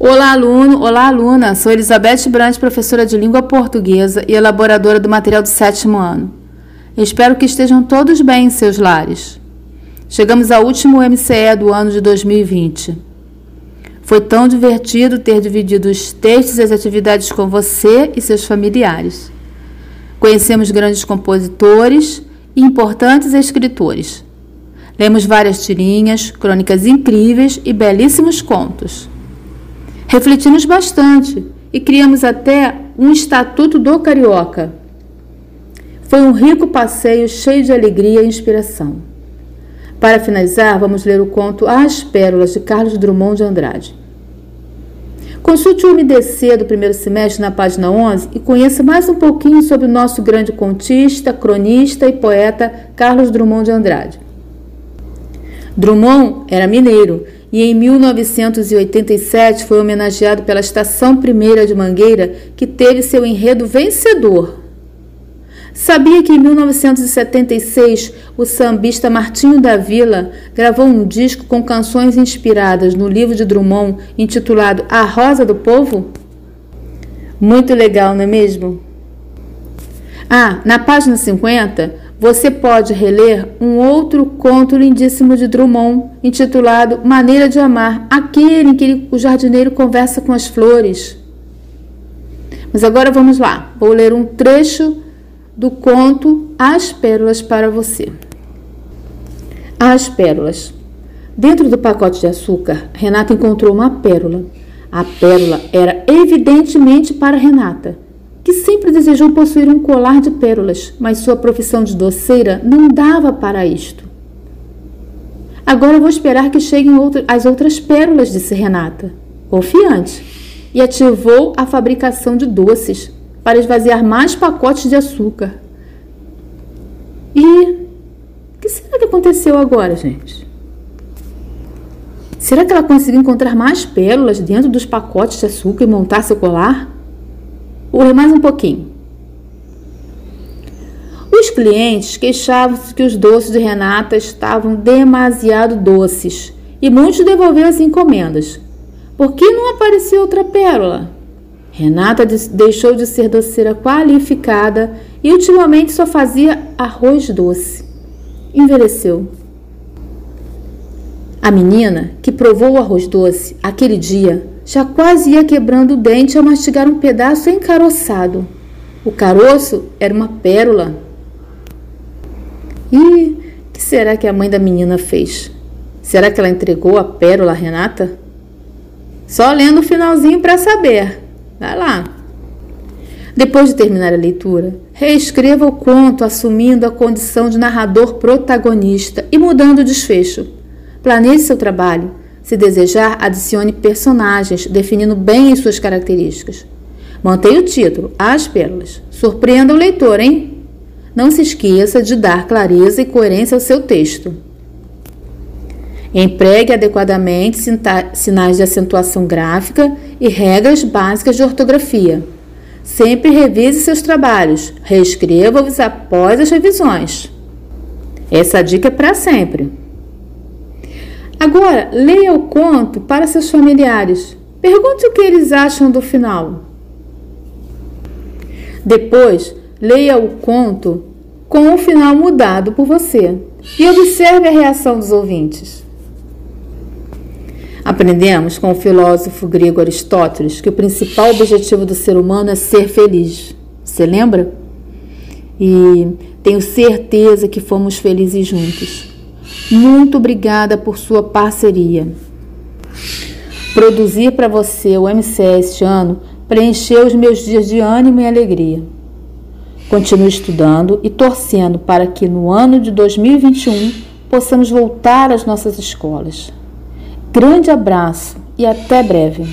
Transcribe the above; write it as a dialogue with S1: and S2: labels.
S1: Olá, aluno! Olá, aluna! Sou Elizabeth Brandt, professora de língua portuguesa e elaboradora do material do sétimo ano. Espero que estejam todos bem em seus lares. Chegamos ao último MCE do ano de 2020. Foi tão divertido ter dividido os textos e as atividades com você e seus familiares. Conhecemos grandes compositores e importantes escritores. Lemos várias tirinhas, crônicas incríveis e belíssimos contos. Refletimos bastante e criamos até um Estatuto do Carioca. Foi um rico passeio cheio de alegria e inspiração. Para finalizar, vamos ler o conto As Pérolas de Carlos Drummond de Andrade. Consulte o MDC do primeiro semestre na página 11 e conheça mais um pouquinho sobre o nosso grande contista, cronista e poeta Carlos Drummond de Andrade. Drummond era mineiro e em 1987 foi homenageado pela Estação Primeira de Mangueira, que teve seu enredo vencedor. Sabia que em 1976 o sambista Martinho da Vila gravou um disco com canções inspiradas no livro de Drummond intitulado A Rosa do Povo? Muito legal, não é mesmo? Ah, na página 50 você pode reler um outro conto lindíssimo de Drummond, intitulado Maneira de Amar, aquele em que o jardineiro conversa com as flores. Mas agora vamos lá, vou ler um trecho do conto As Pérolas para você. As Pérolas. Dentro do pacote de açúcar, Renata encontrou uma pérola. A pérola era evidentemente para Renata que sempre desejou possuir um colar de pérolas, mas sua profissão de doceira não dava para isto. Agora vou esperar que cheguem as outras pérolas, disse Renata, confiante, e ativou a fabricação de doces para esvaziar mais pacotes de açúcar. E o que será que aconteceu agora, gente? Será que ela conseguiu encontrar mais pérolas dentro dos pacotes de açúcar e montar seu colar? Urre mais um pouquinho. Os clientes queixavam-se que os doces de Renata estavam demasiado doces e muitos devolveram as encomendas. Por que não apareceu outra pérola? Renata deixou de ser doceira qualificada e ultimamente só fazia arroz doce. Envelheceu. A menina, que provou o arroz doce aquele dia, já quase ia quebrando o dente ao mastigar um pedaço encaroçado. O caroço era uma pérola. E que será que a mãe da menina fez? Será que ela entregou a pérola a Renata? Só lendo o finalzinho para saber. Vai lá. Depois de terminar a leitura, reescreva o conto assumindo a condição de narrador protagonista e mudando o desfecho. Planeje seu trabalho se desejar, adicione personagens, definindo bem as suas características. Mantenha o título, As Pérolas. Surpreenda o leitor, hein? Não se esqueça de dar clareza e coerência ao seu texto. Empregue adequadamente sinais de acentuação gráfica e regras básicas de ortografia. Sempre revise seus trabalhos, reescreva-os após as revisões. Essa dica é para sempre. Agora, leia o conto para seus familiares. Pergunte o que eles acham do final. Depois, leia o conto com o final mudado por você e observe a reação dos ouvintes. Aprendemos com o filósofo grego Aristóteles que o principal objetivo do ser humano é ser feliz. Você lembra? E tenho certeza que fomos felizes juntos. Muito obrigada por sua parceria. Produzir para você o MCE este ano preencheu os meus dias de ânimo e alegria. Continue estudando e torcendo para que no ano de 2021 possamos voltar às nossas escolas. Grande abraço e até breve.